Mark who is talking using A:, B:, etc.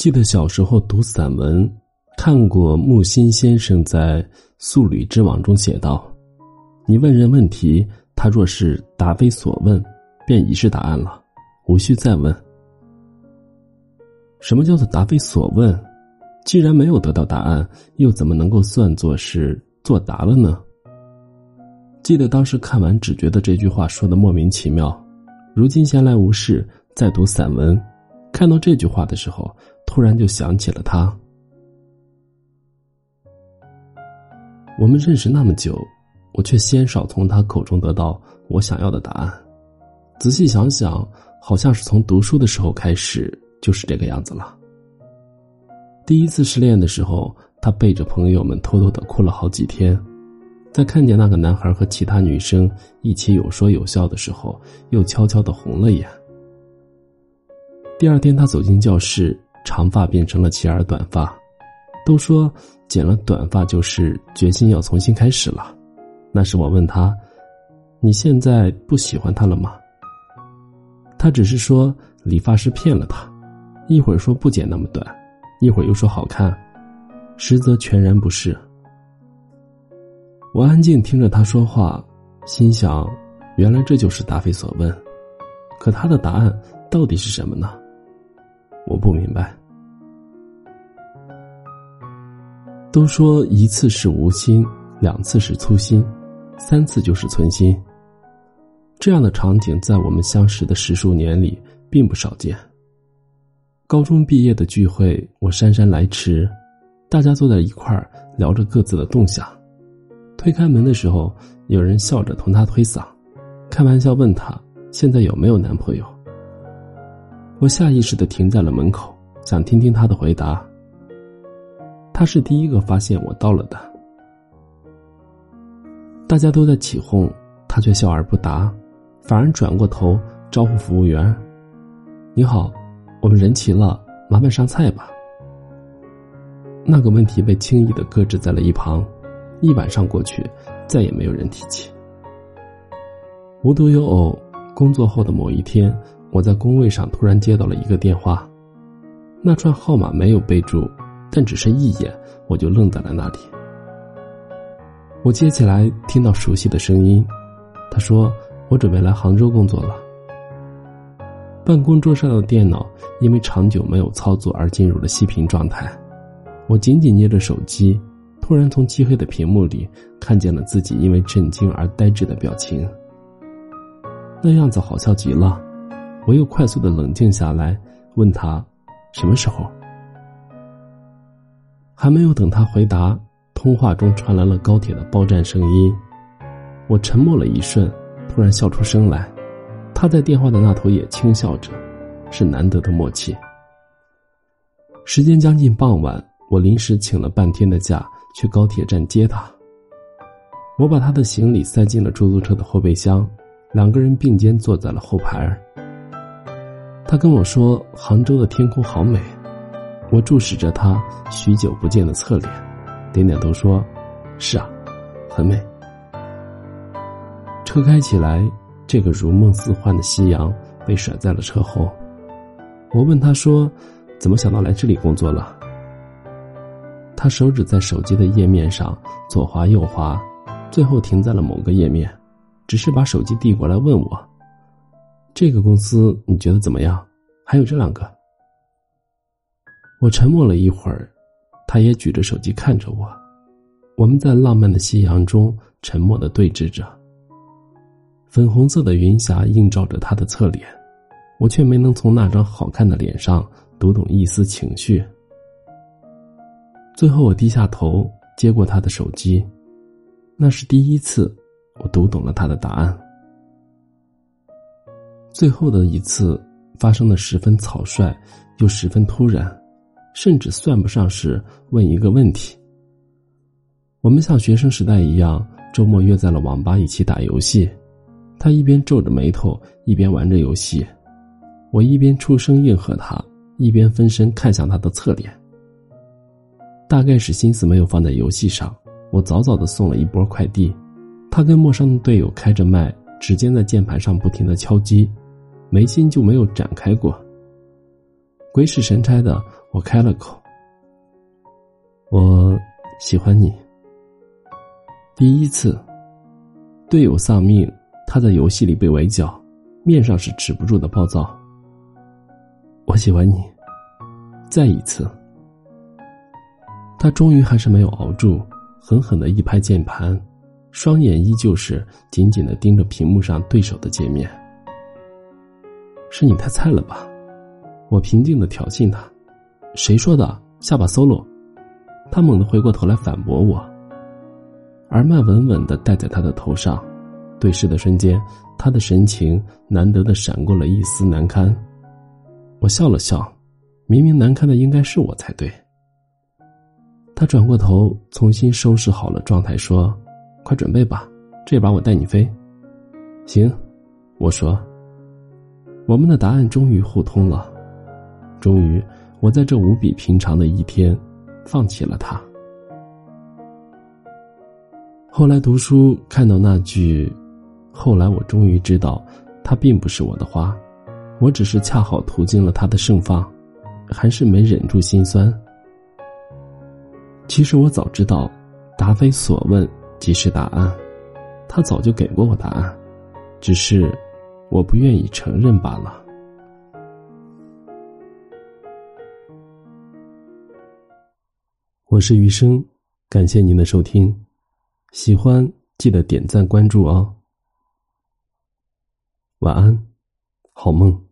A: 记得小时候读散文，看过木心先生在《素履之网》中写道：“你问人问题，他若是答非所问，便已是答案了，无需再问。”什么叫做答非所问？既然没有得到答案，又怎么能够算作是作答了呢？记得当时看完，只觉得这句话说的莫名其妙。如今闲来无事，在读散文，看到这句话的时候，突然就想起了他。我们认识那么久，我却鲜少从他口中得到我想要的答案。仔细想想，好像是从读书的时候开始。就是这个样子了。第一次失恋的时候，他背着朋友们偷偷的哭了好几天，在看见那个男孩和其他女生一起有说有笑的时候，又悄悄的红了眼。第二天，他走进教室，长发变成了齐耳短发。都说剪了短发就是决心要重新开始了。那时我问他：“你现在不喜欢他了吗？”他只是说理发师骗了他。一会儿说不剪那么短，一会儿又说好看，实则全然不是。我安静听着他说话，心想：原来这就是答非所问。可他的答案到底是什么呢？我不明白。都说一次是无心，两次是粗心，三次就是存心。这样的场景在我们相识的十数年里并不少见。高中毕业的聚会，我姗姗来迟，大家坐在一块儿聊着各自的动向。推开门的时候，有人笑着同他推搡，开玩笑问他现在有没有男朋友。我下意识的停在了门口，想听听他的回答。他是第一个发现我到了的。大家都在起哄，他却笑而不答，反而转过头招呼服务员：“你好。”我们人齐了，麻烦上菜吧。那个问题被轻易的搁置在了一旁，一晚上过去，再也没有人提起。无独有偶，工作后的某一天，我在工位上突然接到了一个电话，那串号码没有备注，但只是一眼，我就愣在了那里。我接起来，听到熟悉的声音，他说：“我准备来杭州工作了。”办公桌上的电脑因为长久没有操作而进入了熄屏状态。我紧紧捏着手机，突然从漆黑的屏幕里看见了自己因为震惊而呆滞的表情。那样子好笑极了。我又快速的冷静下来，问他：“什么时候？”还没有等他回答，通话中传来了高铁的报站声音。我沉默了一瞬，突然笑出声来。他在电话的那头也轻笑着，是难得的默契。时间将近傍晚，我临时请了半天的假去高铁站接他。我把他的行李塞进了出租车的后备箱，两个人并肩坐在了后排。他跟我说：“杭州的天空好美。”我注视着他许久不见的侧脸，点点头说：“是啊，很美。”车开起来。这个如梦似幻的夕阳被甩在了车后，我问他说：“怎么想到来这里工作了？”他手指在手机的页面上左滑右滑，最后停在了某个页面，只是把手机递过来问我：“这个公司你觉得怎么样？还有这两个。”我沉默了一会儿，他也举着手机看着我，我们在浪漫的夕阳中沉默的对峙着。粉红色的云霞映照着他的侧脸，我却没能从那张好看的脸上读懂一丝情绪。最后，我低下头接过他的手机，那是第一次，我读懂了他的答案。最后的一次发生的十分草率，又十分突然，甚至算不上是问一个问题。我们像学生时代一样，周末约在了网吧一起打游戏。他一边皱着眉头，一边玩着游戏，我一边出声应和他，一边分身看向他的侧脸。大概是心思没有放在游戏上，我早早的送了一波快递。他跟陌生的队友开着麦，指尖在键盘上不停的敲击，眉心就没有展开过。鬼使神差的，我开了口：“我喜欢你。”第一次，队友丧命，他在游戏里被围剿，面上是止不住的暴躁。我喜欢你。再一次，他终于还是没有熬住，狠狠的一拍键盘，双眼依旧是紧紧的盯着屏幕上对手的界面。是你太菜了吧？我平静的挑衅他。谁说的？下把 solo。他猛地回过头来反驳我。而曼稳稳的戴在他的头上，对视的瞬间，他的神情难得的闪过了一丝难堪。我笑了笑。明明难堪的应该是我才对。他转过头，重新收拾好了状态，说：“快准备吧，这把我带你飞。”行，我说。我们的答案终于互通了，终于，我在这无比平常的一天，放弃了他。后来读书看到那句：“后来我终于知道，他并不是我的花，我只是恰好途经了他的盛放。”还是没忍住心酸。其实我早知道，答非所问即是答案，他早就给过我答案，只是我不愿意承认罢了。我是余生，感谢您的收听，喜欢记得点赞关注哦。晚安，好梦。